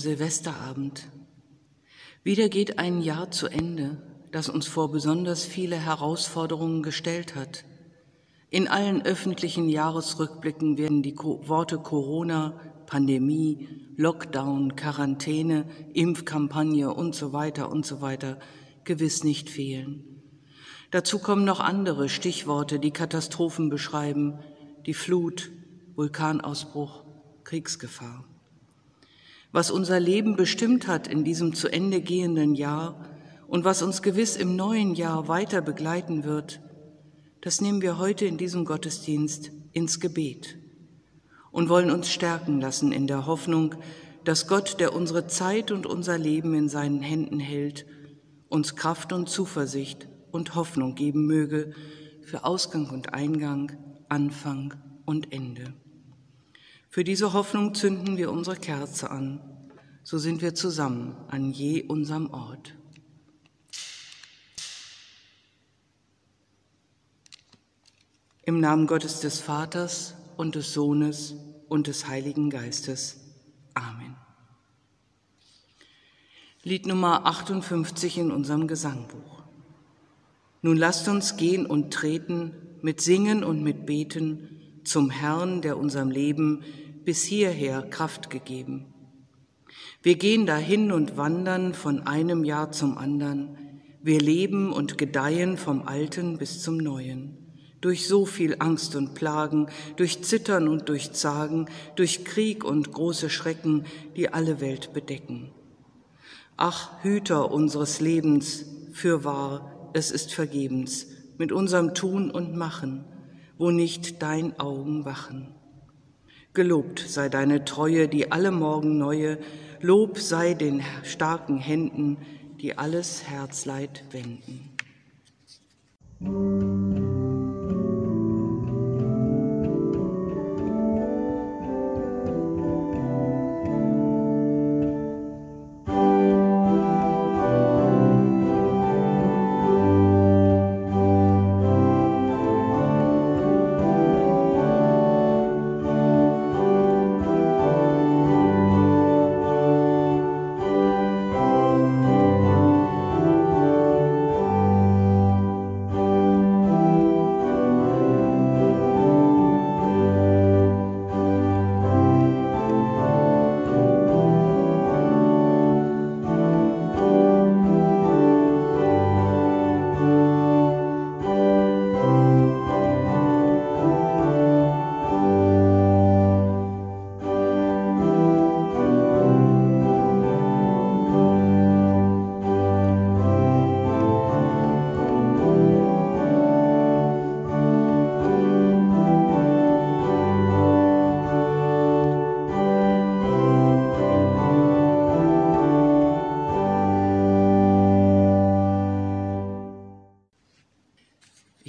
Silvesterabend. Wieder geht ein Jahr zu Ende, das uns vor besonders viele Herausforderungen gestellt hat. In allen öffentlichen Jahresrückblicken werden die Worte Corona, Pandemie, Lockdown, Quarantäne, Impfkampagne und so weiter und so weiter gewiss nicht fehlen. Dazu kommen noch andere Stichworte, die Katastrophen beschreiben, die Flut, Vulkanausbruch, Kriegsgefahr. Was unser Leben bestimmt hat in diesem zu Ende gehenden Jahr und was uns gewiss im neuen Jahr weiter begleiten wird, das nehmen wir heute in diesem Gottesdienst ins Gebet und wollen uns stärken lassen in der Hoffnung, dass Gott, der unsere Zeit und unser Leben in seinen Händen hält, uns Kraft und Zuversicht und Hoffnung geben möge für Ausgang und Eingang, Anfang und Ende. Für diese Hoffnung zünden wir unsere Kerze an. So sind wir zusammen an je unserem Ort. Im Namen Gottes des Vaters und des Sohnes und des Heiligen Geistes. Amen. Lied Nummer 58 in unserem Gesangbuch. Nun lasst uns gehen und treten mit Singen und mit Beten zum Herrn, der unserem Leben bis hierher Kraft gegeben. Wir gehen dahin und wandern von einem Jahr zum anderen. Wir leben und gedeihen vom Alten bis zum Neuen. Durch so viel Angst und Plagen, durch Zittern und durch Zagen, durch Krieg und große Schrecken, die alle Welt bedecken. Ach, Hüter unseres Lebens, fürwahr, es ist vergebens, mit unserem Tun und Machen, wo nicht dein Augen wachen. Gelobt sei deine Treue, die alle Morgen neue, Lob sei den starken Händen, die alles Herzleid wenden.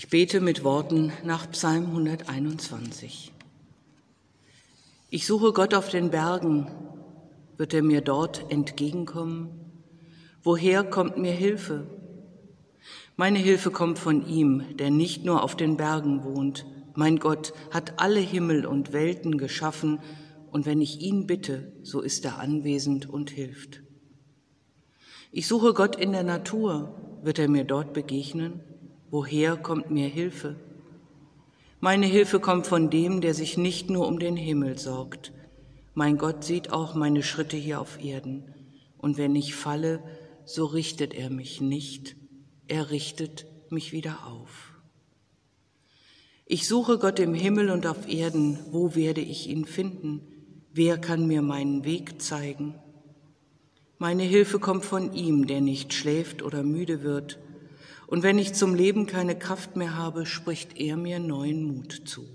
Bete mit Worten nach Psalm 121. Ich suche Gott auf den Bergen, wird er mir dort entgegenkommen? Woher kommt mir Hilfe? Meine Hilfe kommt von ihm, der nicht nur auf den Bergen wohnt. Mein Gott hat alle Himmel und Welten geschaffen, und wenn ich ihn bitte, so ist er anwesend und hilft. Ich suche Gott in der Natur, wird er mir dort begegnen? Woher kommt mir Hilfe? Meine Hilfe kommt von dem, der sich nicht nur um den Himmel sorgt. Mein Gott sieht auch meine Schritte hier auf Erden. Und wenn ich falle, so richtet er mich nicht. Er richtet mich wieder auf. Ich suche Gott im Himmel und auf Erden. Wo werde ich ihn finden? Wer kann mir meinen Weg zeigen? Meine Hilfe kommt von ihm, der nicht schläft oder müde wird und wenn ich zum Leben keine Kraft mehr habe, spricht er mir neuen Mut zu.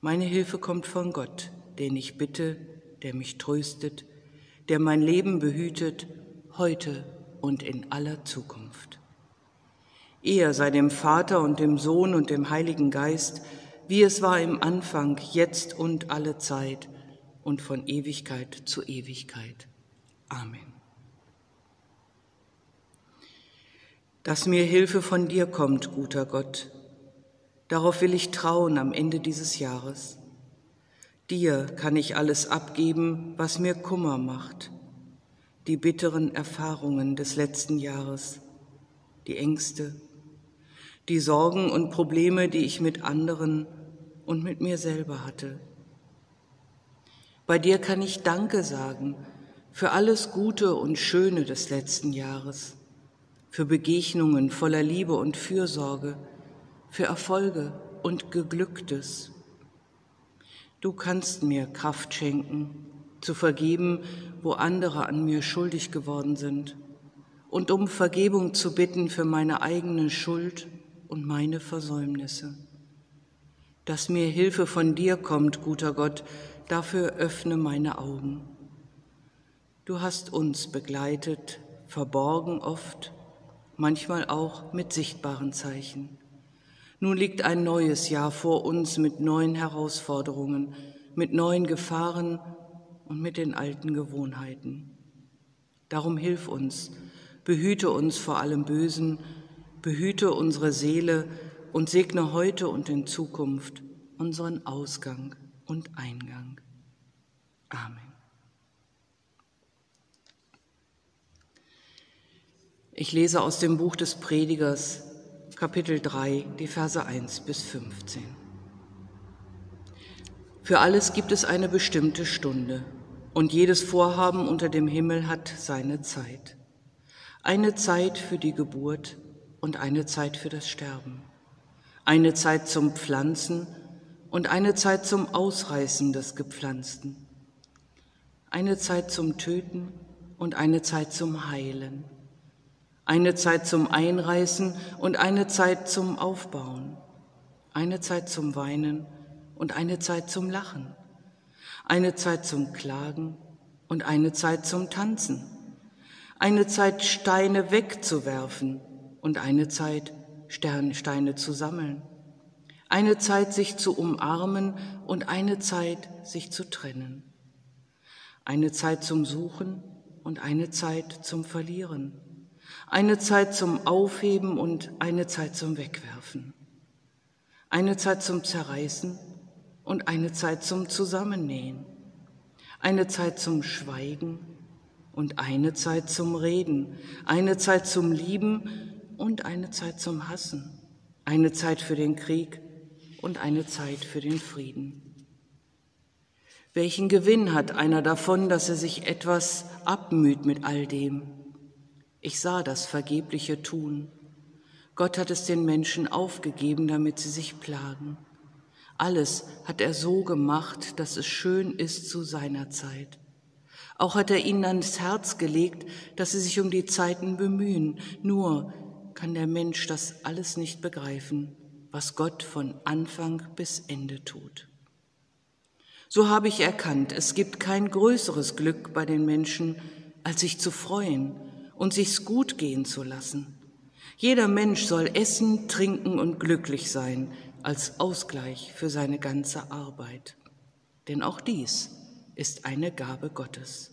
Meine Hilfe kommt von Gott, den ich bitte, der mich tröstet, der mein Leben behütet, heute und in aller Zukunft. Er sei dem Vater und dem Sohn und dem Heiligen Geist, wie es war im Anfang, jetzt und alle Zeit und von Ewigkeit zu Ewigkeit. Amen. Dass mir Hilfe von dir kommt, guter Gott. Darauf will ich trauen am Ende dieses Jahres. Dir kann ich alles abgeben, was mir Kummer macht, die bitteren Erfahrungen des letzten Jahres, die Ängste, die Sorgen und Probleme, die ich mit anderen und mit mir selber hatte. Bei dir kann ich Danke sagen für alles Gute und Schöne des letzten Jahres, für Begegnungen voller Liebe und Fürsorge, für Erfolge und Geglücktes. Du kannst mir Kraft schenken, zu vergeben, wo andere an mir schuldig geworden sind, und um Vergebung zu bitten für meine eigene Schuld und meine Versäumnisse. Dass mir Hilfe von dir kommt, guter Gott, dafür öffne meine Augen. Du hast uns begleitet, verborgen oft, manchmal auch mit sichtbaren Zeichen. Nun liegt ein neues Jahr vor uns mit neuen Herausforderungen, mit neuen Gefahren und mit den alten Gewohnheiten. Darum hilf uns, behüte uns vor allem Bösen, behüte unsere Seele und segne heute und in Zukunft unseren Ausgang und Eingang. Amen. Ich lese aus dem Buch des Predigers, Kapitel 3, die Verse 1 bis 15. Für alles gibt es eine bestimmte Stunde, und jedes Vorhaben unter dem Himmel hat seine Zeit. Eine Zeit für die Geburt und eine Zeit für das Sterben. Eine Zeit zum Pflanzen und eine Zeit zum Ausreißen des Gepflanzten, eine Zeit zum Töten und eine Zeit zum Heilen, eine Zeit zum Einreißen und eine Zeit zum Aufbauen, eine Zeit zum Weinen und eine Zeit zum Lachen, eine Zeit zum Klagen und eine Zeit zum Tanzen, eine Zeit Steine wegzuwerfen und eine Zeit Steine zu sammeln eine Zeit sich zu umarmen und eine Zeit sich zu trennen, eine Zeit zum Suchen und eine Zeit zum Verlieren, eine Zeit zum Aufheben und eine Zeit zum Wegwerfen, eine Zeit zum Zerreißen und eine Zeit zum Zusammennähen, eine Zeit zum Schweigen und eine Zeit zum Reden, eine Zeit zum Lieben und eine Zeit zum Hassen, eine Zeit für den Krieg und eine Zeit für den Frieden. Welchen Gewinn hat einer davon, dass er sich etwas abmüht mit all dem? Ich sah das vergebliche Tun. Gott hat es den Menschen aufgegeben, damit sie sich plagen. Alles hat er so gemacht, dass es schön ist zu seiner Zeit. Auch hat er ihnen ans Herz gelegt, dass sie sich um die Zeiten bemühen. Nur kann der Mensch das alles nicht begreifen was Gott von Anfang bis Ende tut. So habe ich erkannt, es gibt kein größeres Glück bei den Menschen, als sich zu freuen und sich's gut gehen zu lassen. Jeder Mensch soll essen, trinken und glücklich sein als Ausgleich für seine ganze Arbeit. Denn auch dies ist eine Gabe Gottes.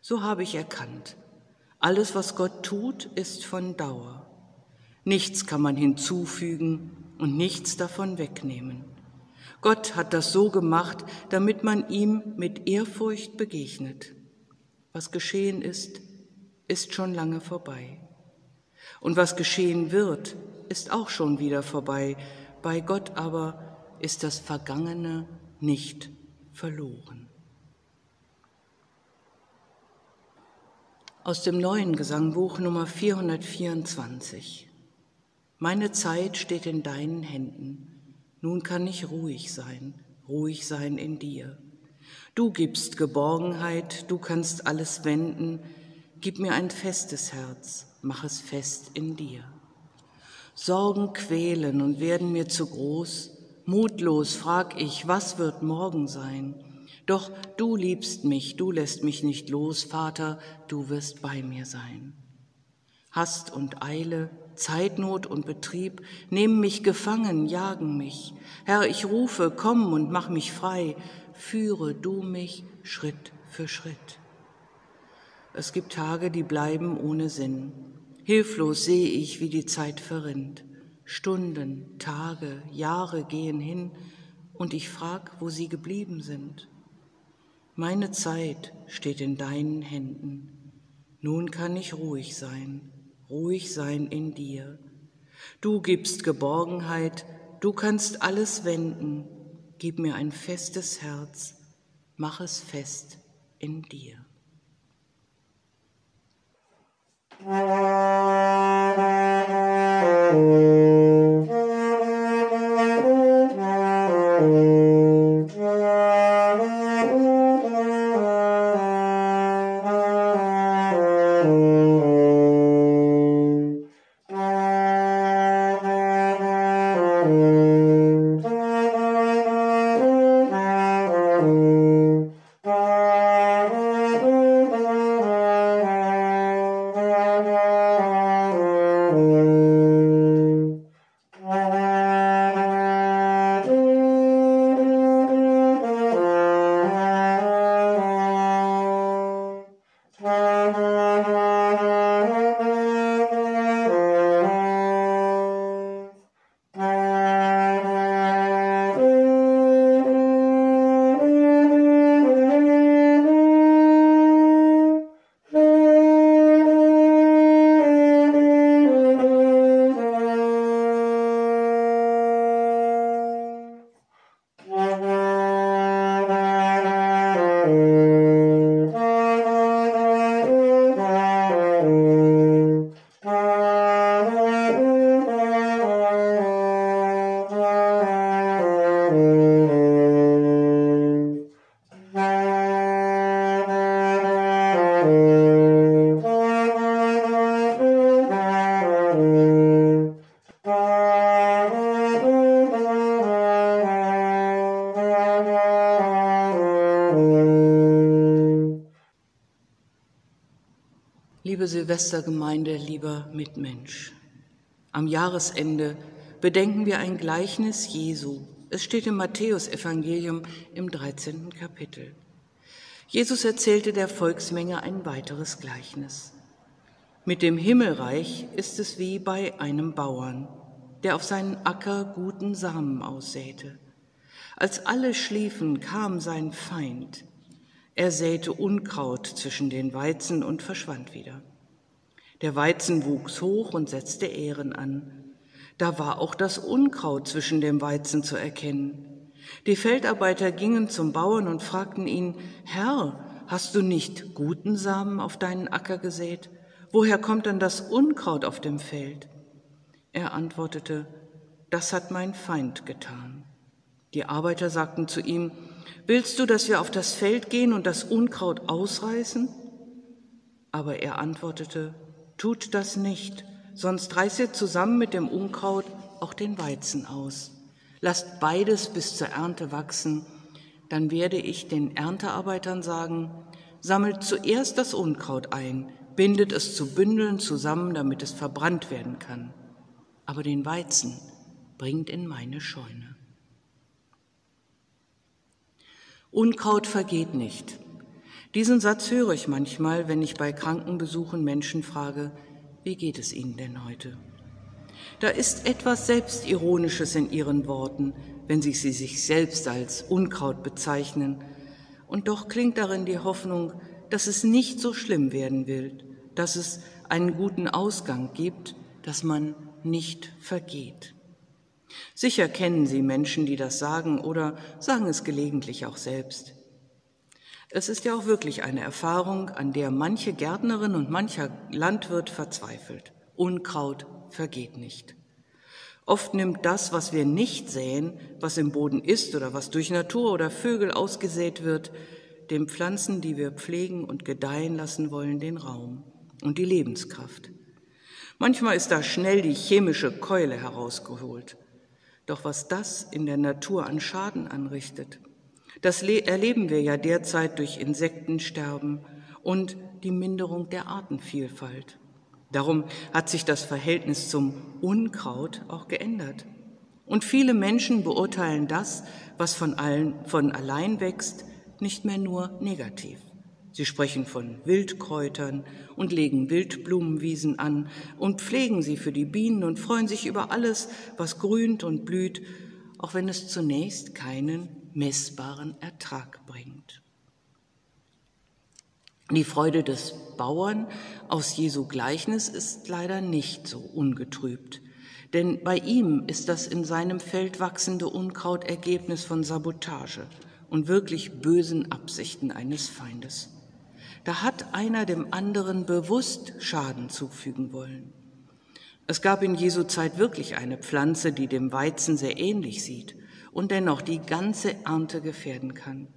So habe ich erkannt, alles, was Gott tut, ist von Dauer. Nichts kann man hinzufügen und nichts davon wegnehmen. Gott hat das so gemacht, damit man ihm mit Ehrfurcht begegnet. Was geschehen ist, ist schon lange vorbei. Und was geschehen wird, ist auch schon wieder vorbei. Bei Gott aber ist das Vergangene nicht verloren. Aus dem neuen Gesangbuch Nummer 424. Meine Zeit steht in deinen Händen. Nun kann ich ruhig sein, ruhig sein in dir. Du gibst Geborgenheit, du kannst alles wenden. Gib mir ein festes Herz, mach es fest in dir. Sorgen quälen und werden mir zu groß. Mutlos frag ich, was wird morgen sein? Doch du liebst mich, du lässt mich nicht los, Vater, du wirst bei mir sein. Hast und Eile, Zeitnot und Betrieb nehmen mich gefangen, jagen mich. Herr, ich rufe, komm und mach mich frei, führe du mich Schritt für Schritt. Es gibt Tage, die bleiben ohne Sinn. Hilflos sehe ich, wie die Zeit verrinnt. Stunden, Tage, Jahre gehen hin und ich frag, wo sie geblieben sind. Meine Zeit steht in deinen Händen. Nun kann ich ruhig sein, ruhig sein in dir. Du gibst Geborgenheit, du kannst alles wenden. Gib mir ein festes Herz, mach es fest in dir. Thank you. Liebe Silvestergemeinde, lieber Mitmensch, am Jahresende bedenken wir ein Gleichnis Jesu. Es steht im Matthäusevangelium im 13. Kapitel. Jesus erzählte der Volksmenge ein weiteres Gleichnis. Mit dem Himmelreich ist es wie bei einem Bauern, der auf seinen Acker guten Samen aussäte. Als alle schliefen, kam sein Feind, er säte Unkraut zwischen den Weizen und verschwand wieder. Der Weizen wuchs hoch und setzte Ähren an. Da war auch das Unkraut zwischen dem Weizen zu erkennen. Die Feldarbeiter gingen zum Bauern und fragten ihn, Herr, hast du nicht guten Samen auf deinen Acker gesät? Woher kommt dann das Unkraut auf dem Feld? Er antwortete, das hat mein Feind getan. Die Arbeiter sagten zu ihm, Willst du, dass wir auf das Feld gehen und das Unkraut ausreißen? Aber er antwortete, Tut das nicht, sonst reißt ihr zusammen mit dem Unkraut auch den Weizen aus. Lasst beides bis zur Ernte wachsen, dann werde ich den Erntearbeitern sagen, sammelt zuerst das Unkraut ein, bindet es zu Bündeln zusammen, damit es verbrannt werden kann. Aber den Weizen bringt in meine Scheune. Unkraut vergeht nicht. Diesen Satz höre ich manchmal, wenn ich bei Krankenbesuchen Menschen frage, wie geht es Ihnen denn heute? Da ist etwas Selbstironisches in Ihren Worten, wenn Sie sie sich selbst als Unkraut bezeichnen. Und doch klingt darin die Hoffnung, dass es nicht so schlimm werden will, dass es einen guten Ausgang gibt, dass man nicht vergeht. Sicher kennen Sie Menschen, die das sagen oder sagen es gelegentlich auch selbst. Es ist ja auch wirklich eine Erfahrung, an der manche Gärtnerin und mancher Landwirt verzweifelt. Unkraut vergeht nicht. Oft nimmt das, was wir nicht säen, was im Boden ist oder was durch Natur oder Vögel ausgesät wird, den Pflanzen, die wir pflegen und gedeihen lassen wollen, den Raum und die Lebenskraft. Manchmal ist da schnell die chemische Keule herausgeholt. Doch was das in der Natur an Schaden anrichtet, das erleben wir ja derzeit durch Insektensterben und die Minderung der Artenvielfalt. Darum hat sich das Verhältnis zum Unkraut auch geändert. Und viele Menschen beurteilen das, was von, allen, von allein wächst, nicht mehr nur negativ. Sie sprechen von Wildkräutern und legen Wildblumenwiesen an und pflegen sie für die Bienen und freuen sich über alles, was grünt und blüht, auch wenn es zunächst keinen messbaren Ertrag bringt. Die Freude des Bauern aus Jesu Gleichnis ist leider nicht so ungetrübt, denn bei ihm ist das in seinem Feld wachsende Unkraut Ergebnis von Sabotage und wirklich bösen Absichten eines Feindes. Da hat einer dem anderen bewusst Schaden zufügen wollen. Es gab in Jesu Zeit wirklich eine Pflanze, die dem Weizen sehr ähnlich sieht und dennoch die ganze Ernte gefährden kann.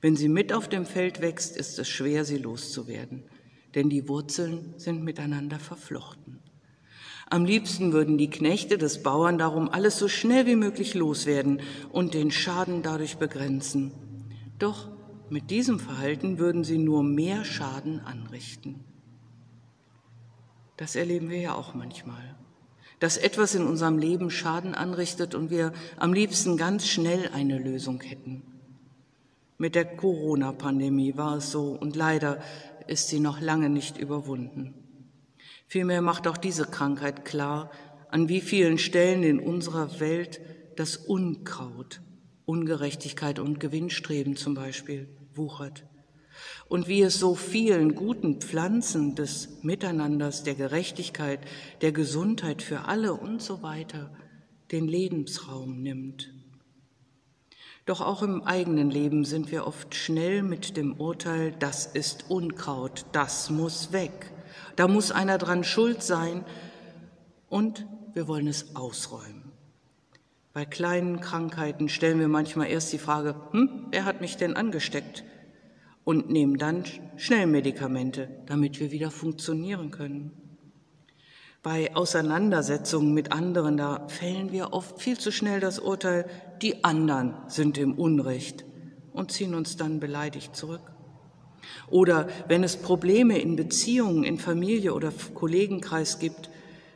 Wenn sie mit auf dem Feld wächst, ist es schwer, sie loszuwerden, denn die Wurzeln sind miteinander verflochten. Am liebsten würden die Knechte des Bauern darum alles so schnell wie möglich loswerden und den Schaden dadurch begrenzen. Doch mit diesem Verhalten würden sie nur mehr Schaden anrichten. Das erleben wir ja auch manchmal. Dass etwas in unserem Leben Schaden anrichtet und wir am liebsten ganz schnell eine Lösung hätten. Mit der Corona-Pandemie war es so und leider ist sie noch lange nicht überwunden. Vielmehr macht auch diese Krankheit klar, an wie vielen Stellen in unserer Welt das Unkraut, Ungerechtigkeit und Gewinnstreben zum Beispiel wuchert und wie es so vielen guten Pflanzen des Miteinanders, der Gerechtigkeit, der Gesundheit für alle und so weiter den Lebensraum nimmt. Doch auch im eigenen Leben sind wir oft schnell mit dem Urteil, das ist Unkraut, das muss weg, da muss einer dran schuld sein und wir wollen es ausräumen. Bei kleinen Krankheiten stellen wir manchmal erst die Frage, hm, wer hat mich denn angesteckt? und nehmen dann schnell Medikamente, damit wir wieder funktionieren können. Bei Auseinandersetzungen mit anderen, da fällen wir oft viel zu schnell das Urteil, die anderen sind im Unrecht und ziehen uns dann beleidigt zurück. Oder wenn es Probleme in Beziehungen, in Familie oder Kollegenkreis gibt,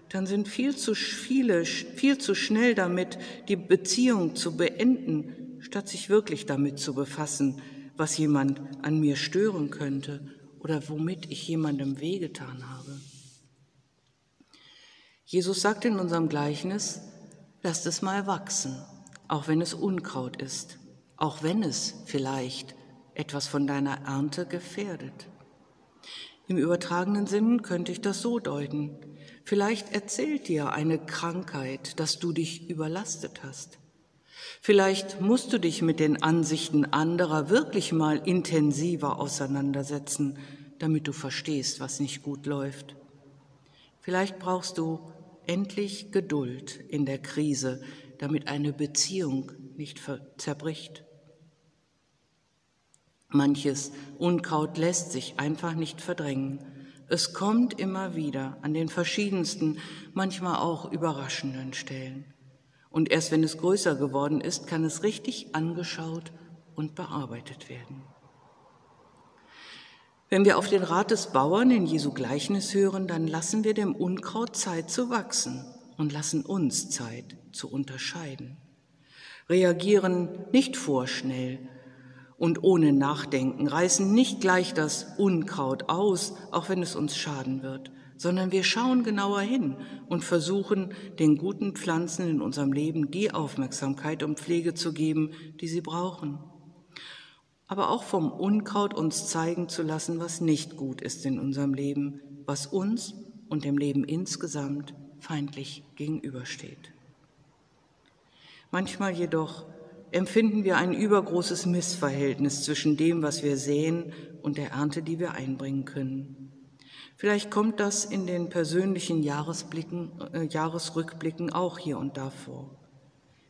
dann sind viel zu viele, viel zu schnell damit, die Beziehung zu beenden, statt sich wirklich damit zu befassen, was jemand an mir stören könnte oder womit ich jemandem wehgetan habe. Jesus sagt in unserem Gleichnis, lasst es mal wachsen, auch wenn es Unkraut ist, auch wenn es vielleicht etwas von deiner Ernte gefährdet. Im übertragenen Sinn könnte ich das so deuten. Vielleicht erzählt dir eine Krankheit, dass du dich überlastet hast. Vielleicht musst du dich mit den Ansichten anderer wirklich mal intensiver auseinandersetzen, damit du verstehst, was nicht gut läuft. Vielleicht brauchst du endlich Geduld in der Krise, damit eine Beziehung nicht zerbricht. Manches Unkraut lässt sich einfach nicht verdrängen. Es kommt immer wieder an den verschiedensten, manchmal auch überraschenden Stellen. Und erst wenn es größer geworden ist, kann es richtig angeschaut und bearbeitet werden. Wenn wir auf den Rat des Bauern in Jesu Gleichnis hören, dann lassen wir dem Unkraut Zeit zu wachsen und lassen uns Zeit zu unterscheiden. Reagieren nicht vorschnell und ohne Nachdenken, reißen nicht gleich das Unkraut aus, auch wenn es uns schaden wird, sondern wir schauen genauer hin und versuchen, den guten Pflanzen in unserem Leben die Aufmerksamkeit und Pflege zu geben, die sie brauchen. Aber auch vom Unkraut uns zeigen zu lassen, was nicht gut ist in unserem Leben, was uns und dem Leben insgesamt feindlich gegenübersteht. Manchmal jedoch empfinden wir ein übergroßes Missverhältnis zwischen dem, was wir sehen und der Ernte, die wir einbringen können. Vielleicht kommt das in den persönlichen Jahresblicken, äh, Jahresrückblicken auch hier und da vor.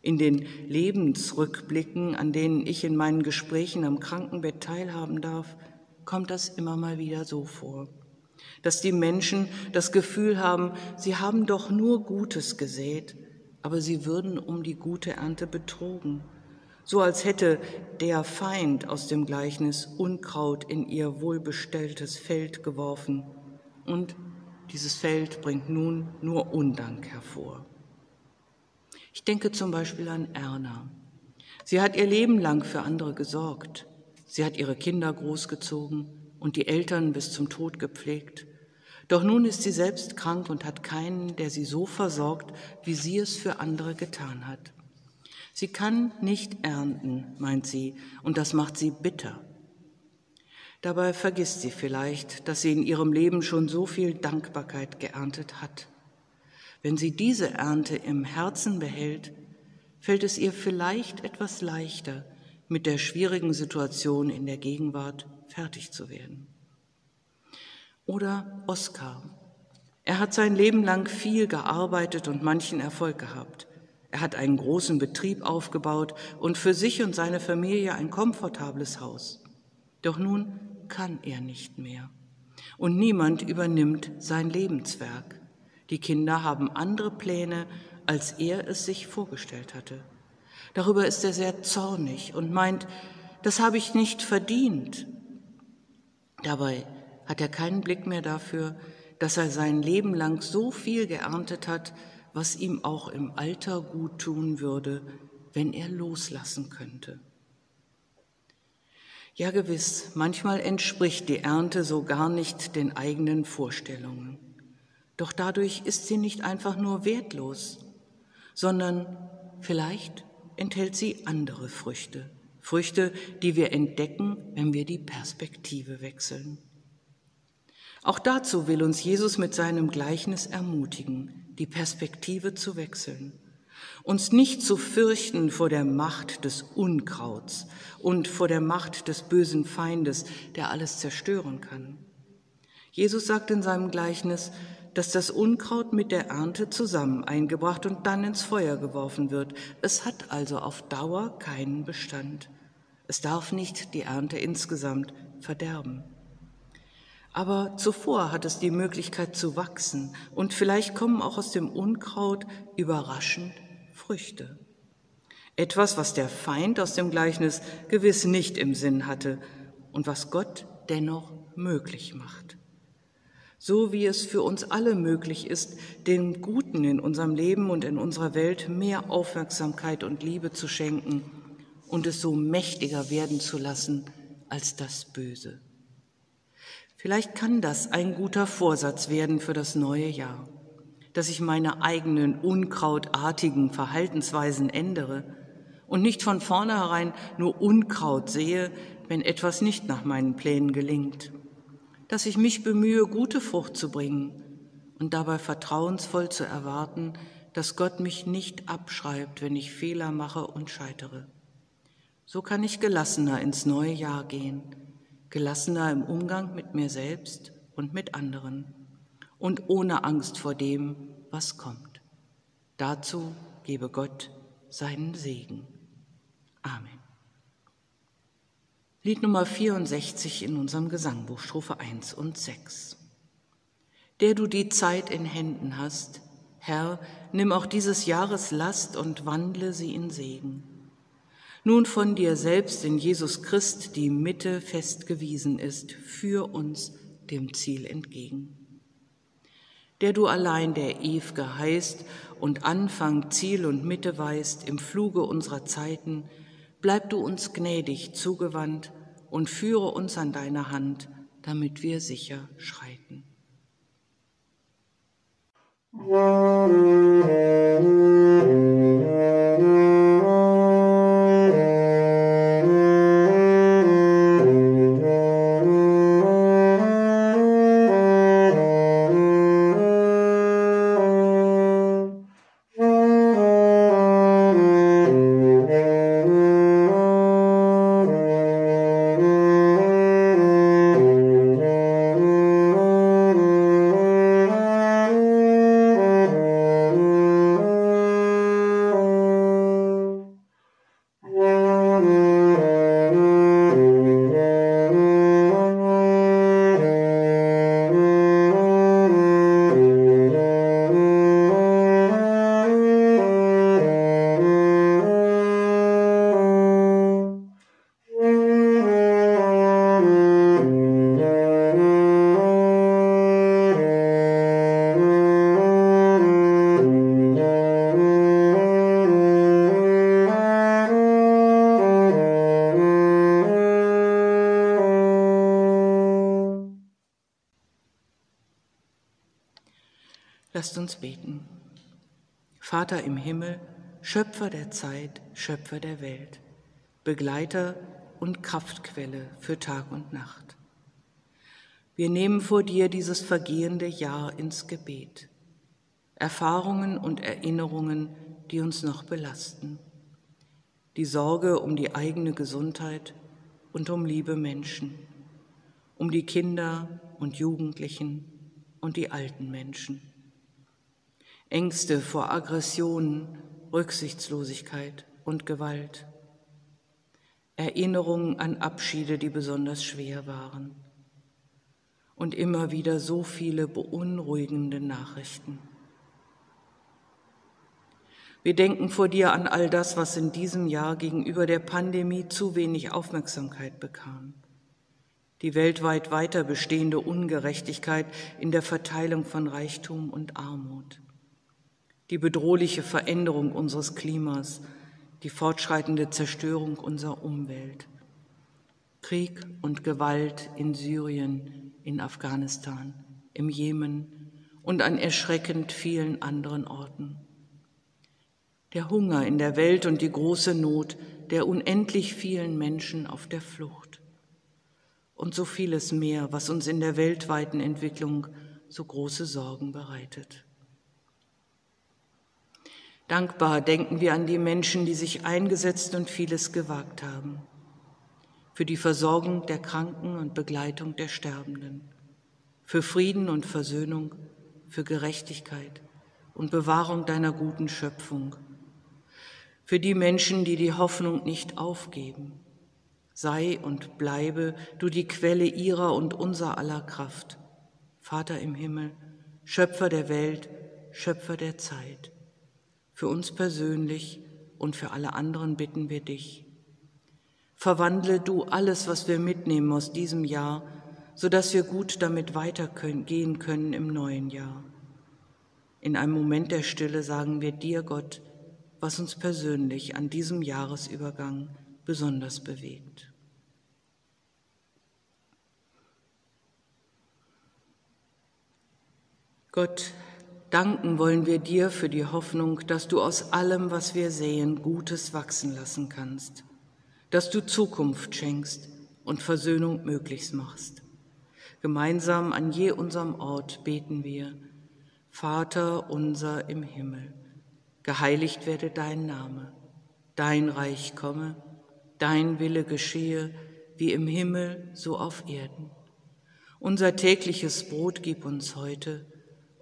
In den Lebensrückblicken, an denen ich in meinen Gesprächen am Krankenbett teilhaben darf, kommt das immer mal wieder so vor. Dass die Menschen das Gefühl haben, sie haben doch nur Gutes gesät, aber sie würden um die gute Ernte betrogen. So als hätte der Feind aus dem Gleichnis Unkraut in ihr wohlbestelltes Feld geworfen und dieses Feld bringt nun nur Undank hervor. Ich denke zum Beispiel an Erna. Sie hat ihr Leben lang für andere gesorgt. Sie hat ihre Kinder großgezogen und die Eltern bis zum Tod gepflegt. Doch nun ist sie selbst krank und hat keinen, der sie so versorgt, wie sie es für andere getan hat. Sie kann nicht ernten, meint sie, und das macht sie bitter. Dabei vergisst sie vielleicht, dass sie in ihrem Leben schon so viel Dankbarkeit geerntet hat. Wenn sie diese Ernte im Herzen behält, fällt es ihr vielleicht etwas leichter, mit der schwierigen Situation in der Gegenwart fertig zu werden. Oder Oskar. Er hat sein Leben lang viel gearbeitet und manchen Erfolg gehabt. Er hat einen großen Betrieb aufgebaut und für sich und seine Familie ein komfortables Haus. Doch nun kann er nicht mehr. Und niemand übernimmt sein Lebenswerk. Die Kinder haben andere Pläne, als er es sich vorgestellt hatte. Darüber ist er sehr zornig und meint, das habe ich nicht verdient. Dabei hat er keinen Blick mehr dafür, dass er sein Leben lang so viel geerntet hat, was ihm auch im Alter gut tun würde, wenn er loslassen könnte. Ja gewiss, manchmal entspricht die Ernte so gar nicht den eigenen Vorstellungen. Doch dadurch ist sie nicht einfach nur wertlos, sondern vielleicht enthält sie andere Früchte. Früchte, die wir entdecken, wenn wir die Perspektive wechseln. Auch dazu will uns Jesus mit seinem Gleichnis ermutigen, die Perspektive zu wechseln, uns nicht zu fürchten vor der Macht des Unkrauts und vor der Macht des bösen Feindes, der alles zerstören kann. Jesus sagt in seinem Gleichnis, dass das Unkraut mit der Ernte zusammen eingebracht und dann ins Feuer geworfen wird. Es hat also auf Dauer keinen Bestand. Es darf nicht die Ernte insgesamt verderben. Aber zuvor hat es die Möglichkeit zu wachsen und vielleicht kommen auch aus dem Unkraut überraschend Früchte. Etwas, was der Feind aus dem Gleichnis gewiss nicht im Sinn hatte und was Gott dennoch möglich macht so wie es für uns alle möglich ist, dem Guten in unserem Leben und in unserer Welt mehr Aufmerksamkeit und Liebe zu schenken und es so mächtiger werden zu lassen als das Böse. Vielleicht kann das ein guter Vorsatz werden für das neue Jahr, dass ich meine eigenen unkrautartigen Verhaltensweisen ändere und nicht von vornherein nur Unkraut sehe, wenn etwas nicht nach meinen Plänen gelingt dass ich mich bemühe, gute Frucht zu bringen und dabei vertrauensvoll zu erwarten, dass Gott mich nicht abschreibt, wenn ich Fehler mache und scheitere. So kann ich gelassener ins neue Jahr gehen, gelassener im Umgang mit mir selbst und mit anderen und ohne Angst vor dem, was kommt. Dazu gebe Gott seinen Segen. Amen. Lied Nummer 64 in unserem Gesangbuch, Strophe 1 und 6. Der du die Zeit in Händen hast, Herr, nimm auch dieses Jahres Last und wandle sie in Segen. Nun von dir selbst in Jesus Christ die Mitte festgewiesen ist, für uns dem Ziel entgegen. Der du allein der Ew'ge heißt und Anfang, Ziel und Mitte weißt im Fluge unserer Zeiten, bleib du uns gnädig zugewandt und führe uns an deiner Hand, damit wir sicher schreiten. Lasst uns beten. Vater im Himmel, Schöpfer der Zeit, Schöpfer der Welt, Begleiter und Kraftquelle für Tag und Nacht. Wir nehmen vor dir dieses vergehende Jahr ins Gebet. Erfahrungen und Erinnerungen, die uns noch belasten. Die Sorge um die eigene Gesundheit und um liebe Menschen, um die Kinder und Jugendlichen und die alten Menschen. Ängste vor Aggressionen, Rücksichtslosigkeit und Gewalt. Erinnerungen an Abschiede, die besonders schwer waren. Und immer wieder so viele beunruhigende Nachrichten. Wir denken vor dir an all das, was in diesem Jahr gegenüber der Pandemie zu wenig Aufmerksamkeit bekam. Die weltweit weiter bestehende Ungerechtigkeit in der Verteilung von Reichtum und Armut die bedrohliche Veränderung unseres Klimas, die fortschreitende Zerstörung unserer Umwelt, Krieg und Gewalt in Syrien, in Afghanistan, im Jemen und an erschreckend vielen anderen Orten. Der Hunger in der Welt und die große Not der unendlich vielen Menschen auf der Flucht. Und so vieles mehr, was uns in der weltweiten Entwicklung so große Sorgen bereitet. Dankbar denken wir an die Menschen, die sich eingesetzt und vieles gewagt haben. Für die Versorgung der Kranken und Begleitung der Sterbenden. Für Frieden und Versöhnung, für Gerechtigkeit und Bewahrung deiner guten Schöpfung. Für die Menschen, die die Hoffnung nicht aufgeben. Sei und bleibe du die Quelle ihrer und unser aller Kraft. Vater im Himmel, Schöpfer der Welt, Schöpfer der Zeit für uns persönlich und für alle anderen bitten wir dich. Verwandle du alles, was wir mitnehmen aus diesem Jahr, sodass wir gut damit weitergehen können im neuen Jahr. In einem Moment der Stille sagen wir dir, Gott, was uns persönlich an diesem Jahresübergang besonders bewegt. Gott, Danken wollen wir dir für die Hoffnung, dass du aus allem, was wir sehen, Gutes wachsen lassen kannst, dass du Zukunft schenkst und Versöhnung möglich machst. Gemeinsam an je unserem Ort beten wir, Vater unser im Himmel, geheiligt werde dein Name, dein Reich komme, dein Wille geschehe, wie im Himmel so auf Erden. Unser tägliches Brot gib uns heute,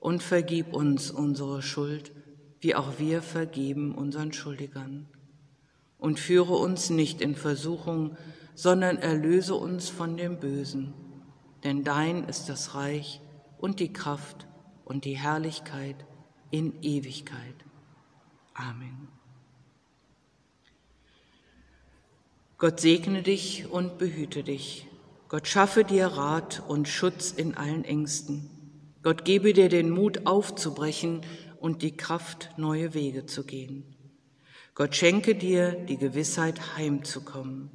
und vergib uns unsere Schuld, wie auch wir vergeben unseren Schuldigern. Und führe uns nicht in Versuchung, sondern erlöse uns von dem Bösen. Denn dein ist das Reich und die Kraft und die Herrlichkeit in Ewigkeit. Amen. Gott segne dich und behüte dich. Gott schaffe dir Rat und Schutz in allen Ängsten. Gott gebe dir den Mut aufzubrechen und die Kraft, neue Wege zu gehen. Gott schenke dir die Gewissheit, heimzukommen.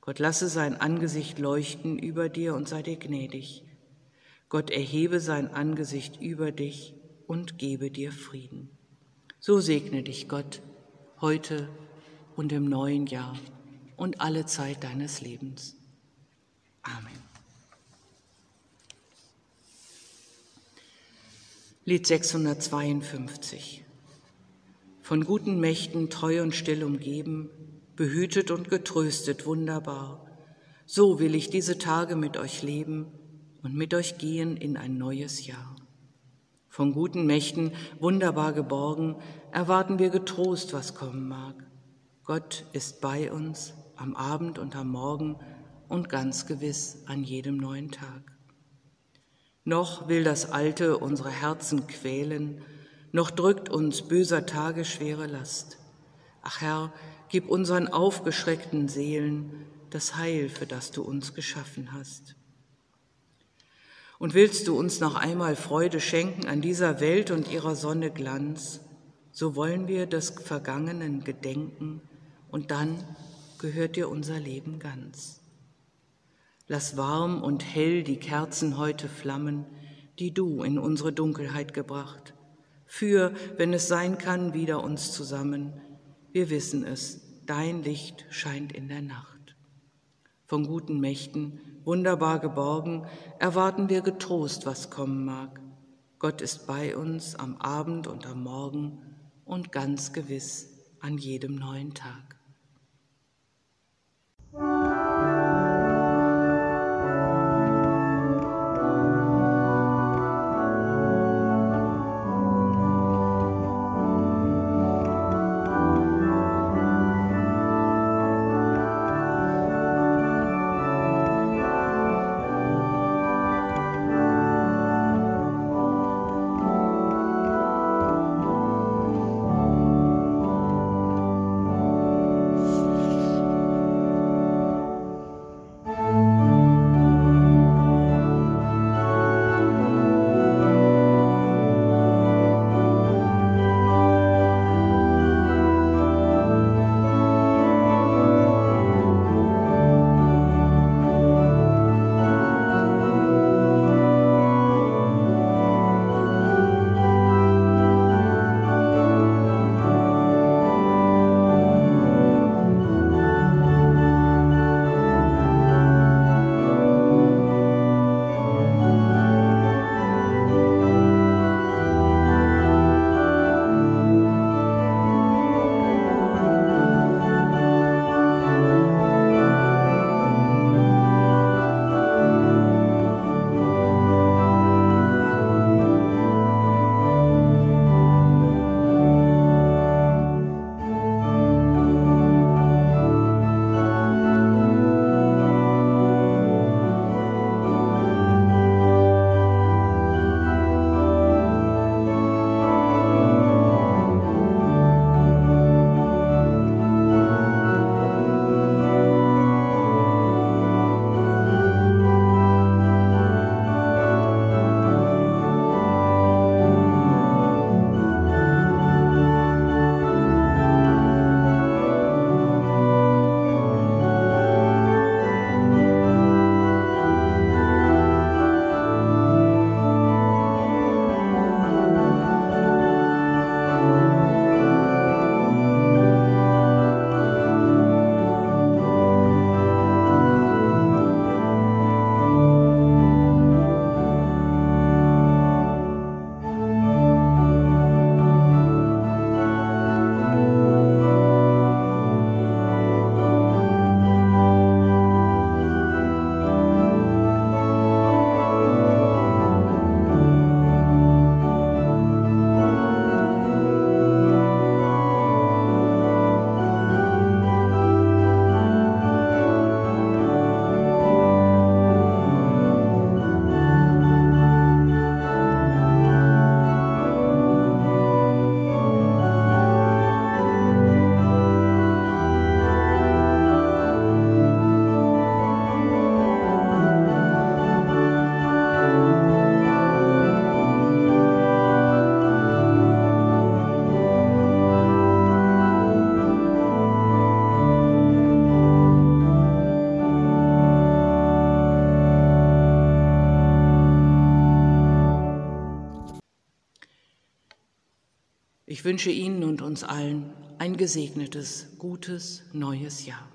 Gott lasse sein Angesicht leuchten über dir und sei dir gnädig. Gott erhebe sein Angesicht über dich und gebe dir Frieden. So segne dich Gott heute und im neuen Jahr und alle Zeit deines Lebens. Amen. Lied 652. Von guten Mächten treu und still umgeben, behütet und getröstet wunderbar, so will ich diese Tage mit euch leben und mit euch gehen in ein neues Jahr. Von guten Mächten wunderbar geborgen, erwarten wir getrost, was kommen mag. Gott ist bei uns am Abend und am Morgen und ganz gewiss an jedem neuen Tag. Noch will das Alte unsere Herzen quälen, noch drückt uns böser Tage schwere Last. Ach Herr, gib unseren aufgeschreckten Seelen das Heil, für das du uns geschaffen hast. Und willst du uns noch einmal Freude schenken an dieser Welt und ihrer Sonne Glanz, so wollen wir des Vergangenen gedenken und dann gehört dir unser Leben ganz. Lass warm und hell die Kerzen heute flammen, die du in unsere Dunkelheit gebracht. Für, wenn es sein kann, wieder uns zusammen. Wir wissen es, dein Licht scheint in der Nacht. Von guten Mächten, wunderbar geborgen, erwarten wir getrost, was kommen mag. Gott ist bei uns am Abend und am Morgen und ganz gewiss an jedem neuen Tag. Ich wünsche Ihnen und uns allen ein gesegnetes, gutes neues Jahr.